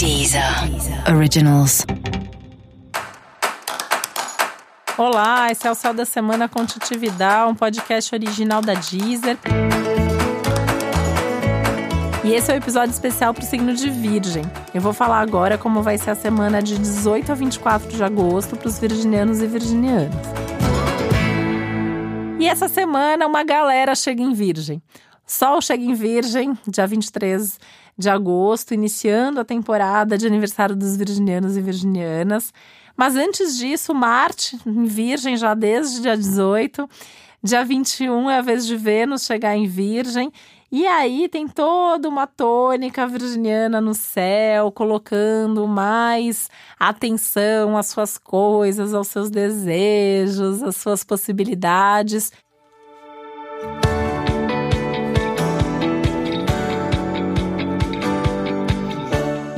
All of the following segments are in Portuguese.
Deezer Originals. Olá, esse é o Céu da Semana com Titividade, um podcast original da Deezer. E esse é o um episódio especial para o signo de Virgem. Eu vou falar agora como vai ser a semana de 18 a 24 de agosto para os virginianos e virginianas. E essa semana uma galera chega em Virgem. Sol chega em Virgem, dia 23 de agosto, iniciando a temporada de aniversário dos virginianos e virginianas. Mas antes disso, Marte em Virgem já desde dia 18. Dia 21 é a vez de Vênus chegar em Virgem. E aí tem toda uma tônica virginiana no céu, colocando mais atenção às suas coisas, aos seus desejos, às suas possibilidades.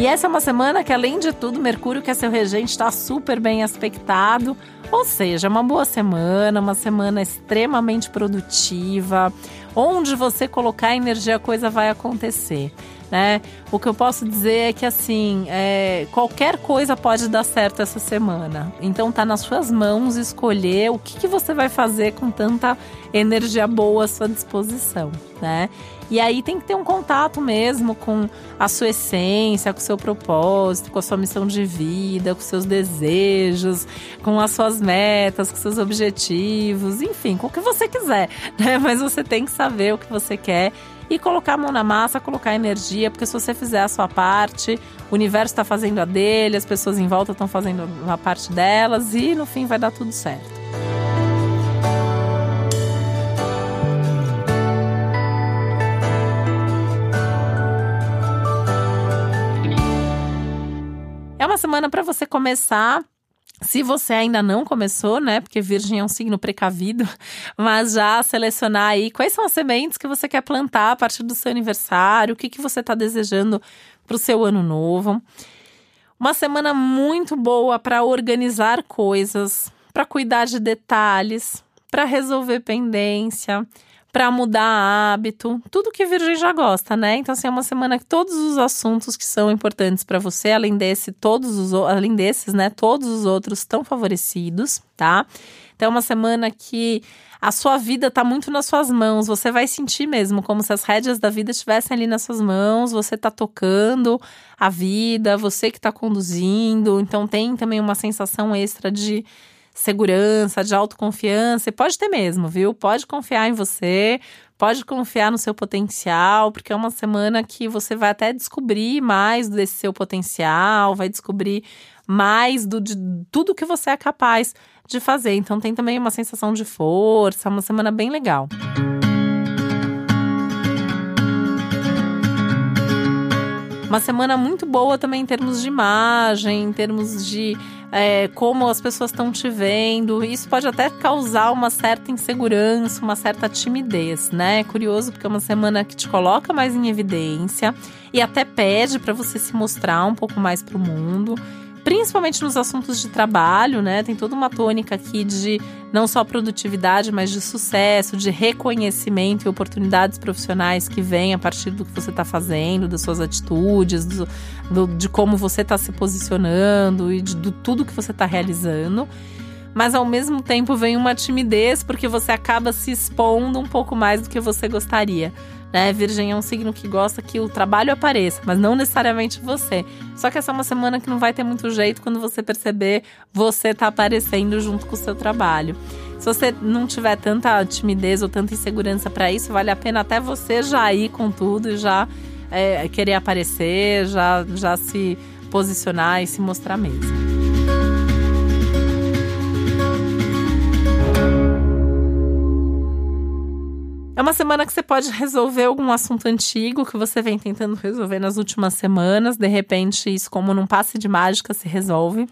E essa é uma semana que, além de tudo, Mercúrio, que é seu regente, está super bem aspectado. Ou seja, uma boa semana, uma semana extremamente produtiva, onde você colocar energia, a coisa vai acontecer. Né? O que eu posso dizer é que assim, é, qualquer coisa pode dar certo essa semana. Então tá nas suas mãos escolher o que, que você vai fazer com tanta energia boa à sua disposição, né? E aí tem que ter um contato mesmo com a sua essência, com o seu propósito, com a sua missão de vida, com seus desejos, com as suas metas, com seus objetivos, enfim, com o que você quiser, né? Mas você tem que saber o que você quer e colocar a mão na massa, colocar energia, porque se você fizer a sua parte, o universo está fazendo a dele, as pessoas em volta estão fazendo a parte delas e no fim vai dar tudo certo. É uma semana para você começar se você ainda não começou, né? Porque Virgem é um signo precavido, mas já selecionar aí quais são as sementes que você quer plantar a partir do seu aniversário, o que, que você está desejando para o seu ano novo. Uma semana muito boa para organizar coisas, para cuidar de detalhes, para resolver pendência, para mudar hábito, tudo que Virgem já gosta, né? Então, assim, é uma semana que todos os assuntos que são importantes para você, além desse, todos os além desses, né, todos os outros estão favorecidos, tá? Então, é uma semana que a sua vida está muito nas suas mãos. Você vai sentir mesmo como se as rédeas da vida estivessem ali nas suas mãos. Você está tocando a vida, você que está conduzindo. Então, tem também uma sensação extra de segurança, de autoconfiança. E pode ter mesmo, viu? Pode confiar em você, pode confiar no seu potencial, porque é uma semana que você vai até descobrir mais desse seu potencial, vai descobrir mais do, de tudo que você é capaz de fazer. Então tem também uma sensação de força, uma semana bem legal. Uma semana muito boa também em termos de imagem, em termos de é, como as pessoas estão te vendo. Isso pode até causar uma certa insegurança, uma certa timidez, né? É curioso porque é uma semana que te coloca mais em evidência e até pede para você se mostrar um pouco mais para o mundo principalmente nos assuntos de trabalho, né? Tem toda uma tônica aqui de não só produtividade, mas de sucesso, de reconhecimento e oportunidades profissionais que vêm a partir do que você está fazendo, das suas atitudes, do, do, de como você está se posicionando e de, de tudo que você está realizando mas ao mesmo tempo vem uma timidez porque você acaba se expondo um pouco mais do que você gostaria. Né? Virgem é um signo que gosta que o trabalho apareça, mas não necessariamente você. Só que essa é uma semana que não vai ter muito jeito quando você perceber você tá aparecendo junto com o seu trabalho. Se você não tiver tanta timidez ou tanta insegurança para isso, vale a pena até você já ir com tudo e já é, querer aparecer, já, já se posicionar e se mostrar mesmo. É uma semana que você pode resolver algum assunto antigo que você vem tentando resolver nas últimas semanas. De repente, isso, como num passe de mágica, se resolve.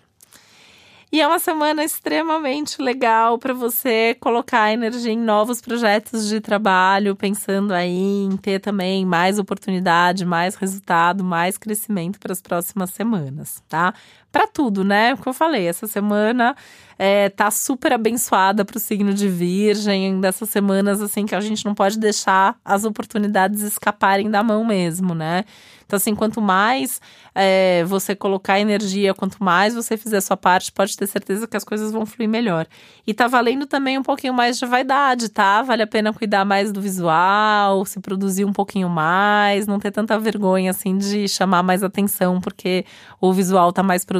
E é uma semana extremamente legal para você colocar energia em novos projetos de trabalho, pensando aí em ter também mais oportunidade, mais resultado, mais crescimento para as próximas semanas, tá? Para tudo, né? Como eu falei, essa semana é, tá super abençoada para o signo de Virgem, dessas semanas assim que a gente não pode deixar as oportunidades escaparem da mão mesmo, né? Então, assim, quanto mais é, você colocar energia, quanto mais você fizer a sua parte, pode ter certeza que as coisas vão fluir melhor. E tá valendo também um pouquinho mais de vaidade, tá? Vale a pena cuidar mais do visual, se produzir um pouquinho mais, não ter tanta vergonha assim de chamar mais atenção, porque o visual tá mais produzido.